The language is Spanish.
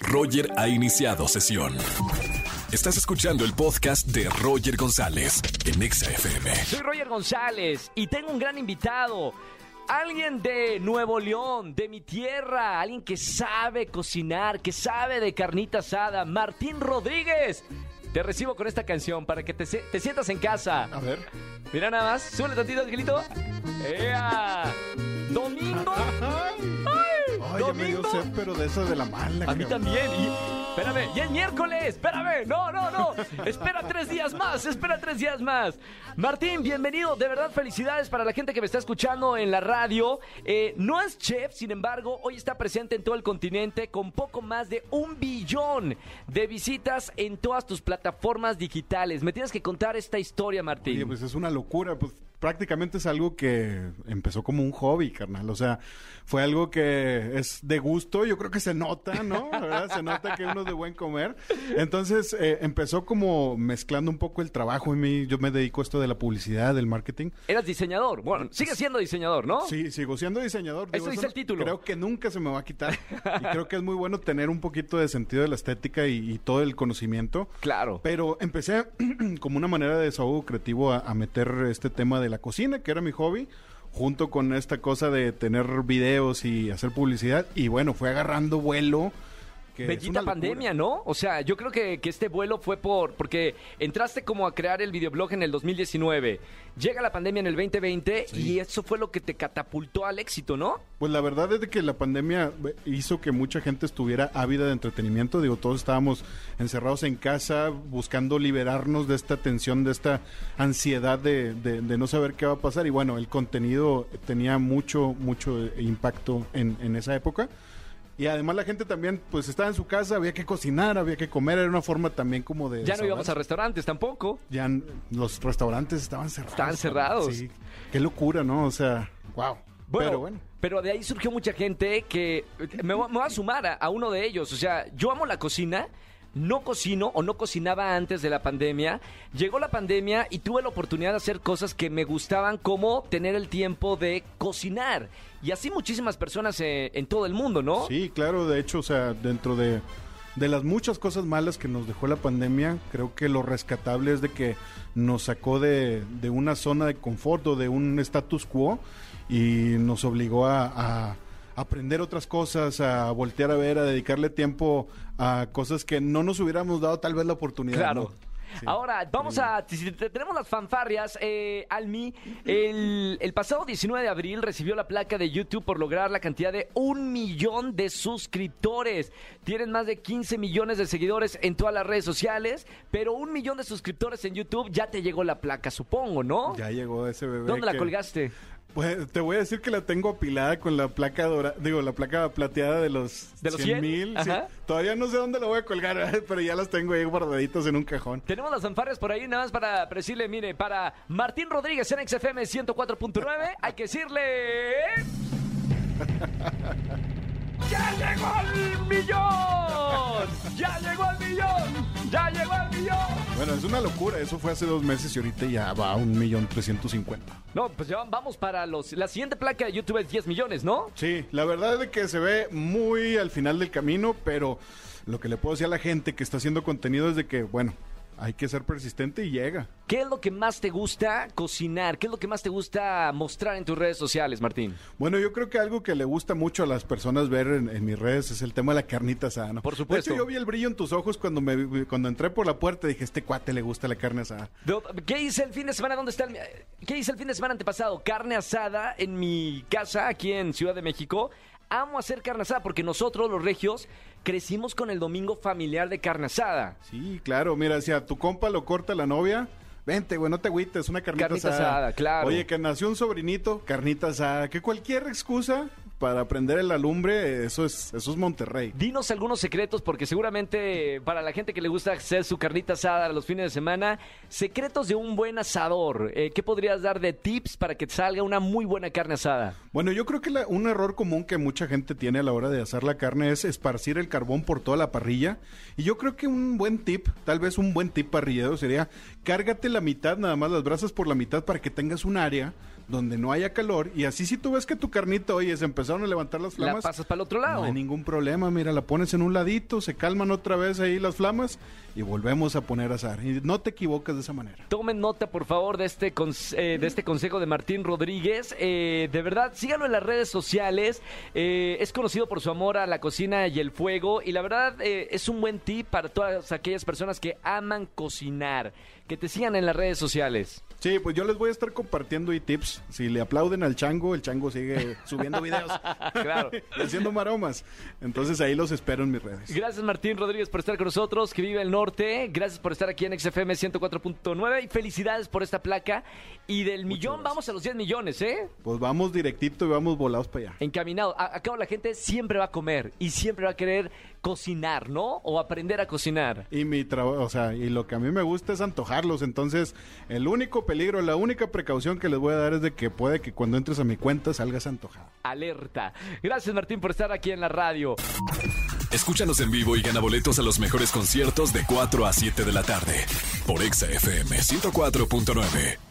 Roger ha iniciado sesión. Estás escuchando el podcast de Roger González en Exa FM. Soy Roger González y tengo un gran invitado. Alguien de Nuevo León, de mi tierra, alguien que sabe cocinar, que sabe de carnita asada, Martín Rodríguez. Te recibo con esta canción para que te sientas en casa. A ver. Mira nada más, súbele tantito, Angelito. ¡Ea! ¡Domingo! Ya me dio pero de esa de la mala. A mí cabrón. también. Y, espérame, y el miércoles, espérame. No, no, no. Espera tres días más, espera tres días más. Martín, bienvenido. De verdad, felicidades para la gente que me está escuchando en la radio. Eh, no es chef, sin embargo, hoy está presente en todo el continente con poco más de un billón de visitas en todas tus plataformas digitales. Me tienes que contar esta historia, Martín. Oye, pues es una locura. Pues prácticamente es algo que empezó como un hobby, carnal. O sea, fue algo que es de gusto. Yo creo que se nota, ¿no? ¿Verdad? Se nota que uno es de buen comer. Entonces, eh, empezó como mezclando un poco el trabajo en mí. Yo me dedico a esto de la publicidad, del marketing. Eras diseñador. Bueno, sigue siendo diseñador, ¿no? Sí, sigo siendo diseñador. Eso dice el título. Creo que nunca se me va a quitar. y creo que es muy bueno tener un poquito de sentido de la estética y, y todo el conocimiento. Claro. Pero empecé como una manera de desahogo creativo a, a meter este tema de la cocina, que era mi hobby, junto con esta cosa de tener videos y hacer publicidad. Y bueno, fue agarrando vuelo. Que Bellita pandemia, ¿no? O sea, yo creo que, que este vuelo fue por porque entraste como a crear el videoblog en el 2019, llega la pandemia en el 2020 y eso fue lo que te catapultó al éxito, ¿no? Pues la verdad es que la pandemia eh, hizo que mucha gente estuviera ávida de entretenimiento. Digo, todos estábamos encerrados en casa buscando liberarnos de esta tensión, de esta ansiedad de, de- de no saber qué va a pasar. Y bueno, el contenido tenía mucho, mucho eh, impacto en, en esa época. Y además la gente también, pues estaba en su casa, había que cocinar, había que comer, era una forma también como de... Ya no íbamos a restaurantes tampoco. Ya los restaurantes estaban cerrados. Estaban cerrados. Sí, qué locura, ¿no? O sea, wow. Pero bueno. Pero de ahí surgió mucha gente que me, voy- me voy a sumar a, a uno de ellos. O sea, yo amo la cocina. No cocino o no cocinaba antes de la pandemia. Llegó la pandemia y tuve la oportunidad de hacer cosas que me gustaban, como tener el tiempo de cocinar. Y así muchísimas personas eh, en todo el mundo, ¿no? Sí, claro, de hecho, o sea, dentro de, de las muchas cosas malas que nos dejó la pandemia, creo que lo rescatable es de que nos sacó de, de una zona de confort o de un status quo y nos obligó a, a aprender otras cosas, a voltear a ver, a dedicarle tiempo a cosas que no nos hubiéramos dado tal vez la oportunidad. Claro. ¿no? Sí. Ahora, vamos a. Tenemos las fanfarrias. Eh, Almi, el, el pasado 19 de abril recibió la placa de YouTube por lograr la cantidad de un millón de suscriptores. Tienen más de 15 millones de seguidores en todas las redes sociales, pero un millón de suscriptores en YouTube ya te llegó la placa, supongo, ¿no? Ya llegó ese bebé. ¿Dónde la colgaste? Pues te voy a decir que la tengo apilada con la placa dora, digo, la placa plateada de los, ¿De los 100? mil. sí. Todavía no sé dónde la voy a colgar, pero ya las tengo ahí guardaditas en un cajón. Tenemos las fanfarrias por ahí, nada más para para decirle, mire, para Martín Rodríguez en XFM 104.9, hay que decirle... ¡Ya llegó el millón! ¡Ya llegó el millón! Bueno, es una locura, eso fue hace dos meses y ahorita ya va a un millón trescientos cincuenta. No, pues ya vamos para los... La siguiente placa de YouTube es 10 millones, ¿no? Sí, la verdad es que se ve muy al final del camino, pero lo que le puedo decir a la gente que está haciendo contenido es de que, bueno, hay que ser persistente y llega. ¿Qué es lo que más te gusta cocinar? ¿Qué es lo que más te gusta mostrar en tus redes sociales, Martín? Bueno, yo creo que algo que le gusta mucho a las personas ver en, en mis redes es el tema de la carnita asada, ¿no? Por supuesto. De hecho, yo vi el brillo en tus ojos cuando me cuando entré por la puerta dije, este cuate le gusta la carne asada. ¿Qué hice el fin de semana? ¿Dónde está el... ¿Qué hice el fin de semana antepasado? Carne asada en mi casa aquí en Ciudad de México. Amo hacer carne asada porque nosotros, los regios, crecimos con el domingo familiar de carne asada. Sí, claro, mira, si a tu compa lo corta la novia, vente, güey, no te agüites, una carnita, Carnita asada, claro. Oye, que nació un sobrinito, carnita asada, que cualquier excusa para prender la lumbre, eso es, eso es Monterrey. Dinos algunos secretos porque seguramente para la gente que le gusta hacer su carnita asada los fines de semana, secretos de un buen asador. Eh, ¿Qué podrías dar de tips para que salga una muy buena carne asada? Bueno, yo creo que la- un error común que mucha gente tiene a la hora de asar la carne es esparcir el carbón por toda la parrilla. Y yo creo que un buen tip, tal vez un buen tip parrillero sería cárgate la mitad, nada más las brasas por la mitad para que tengas un área donde no haya calor y así si tú ves que tu carnita, oye, se empezaron a levantar las La flamas. pasas para el otro lado. No hay ningún problema, mira, la pones en un ladito, se calman otra vez ahí las flamas y volvemos a poner azar. Y no te equivocas de esa manera. Tomen nota, por favor, de este, eh, de este consejo de Martín Rodríguez. Eh, de verdad, síganlo en las redes sociales. Eh, es conocido por su amor a la cocina y el fuego. Y la verdad, eh, es un buen tip para todas aquellas personas que aman cocinar. Que te sigan en las redes sociales. Sí, pues yo les voy a estar compartiendo y tips. Si le aplauden al chango, el chango sigue subiendo videos. Claro. haciendo maromas. Entonces ahí los espero en mis redes. Gracias Martín Rodríguez por estar con nosotros, que vive el norte. Gracias por estar aquí en XFM 104.9 y felicidades por esta placa. Y del millón gracias. vamos a los 10 millones, ¿eh? Pues vamos directito y vamos volados para allá. Encaminado. A- Acá la gente siempre va a comer y siempre va a querer cocinar, ¿no? O aprender a cocinar. Y mi trabajo, o sea, y lo que a mí me gusta es antojarlos. Entonces, el único peligro, la única precaución que les voy a dar es de que puede que cuando entres a mi cuenta salgas antojado. Alerta. Gracias Martín por estar aquí en la radio. Escúchanos en vivo y gana boletos a los mejores conciertos de 4 a 7 de la tarde por Exa FM 104.9.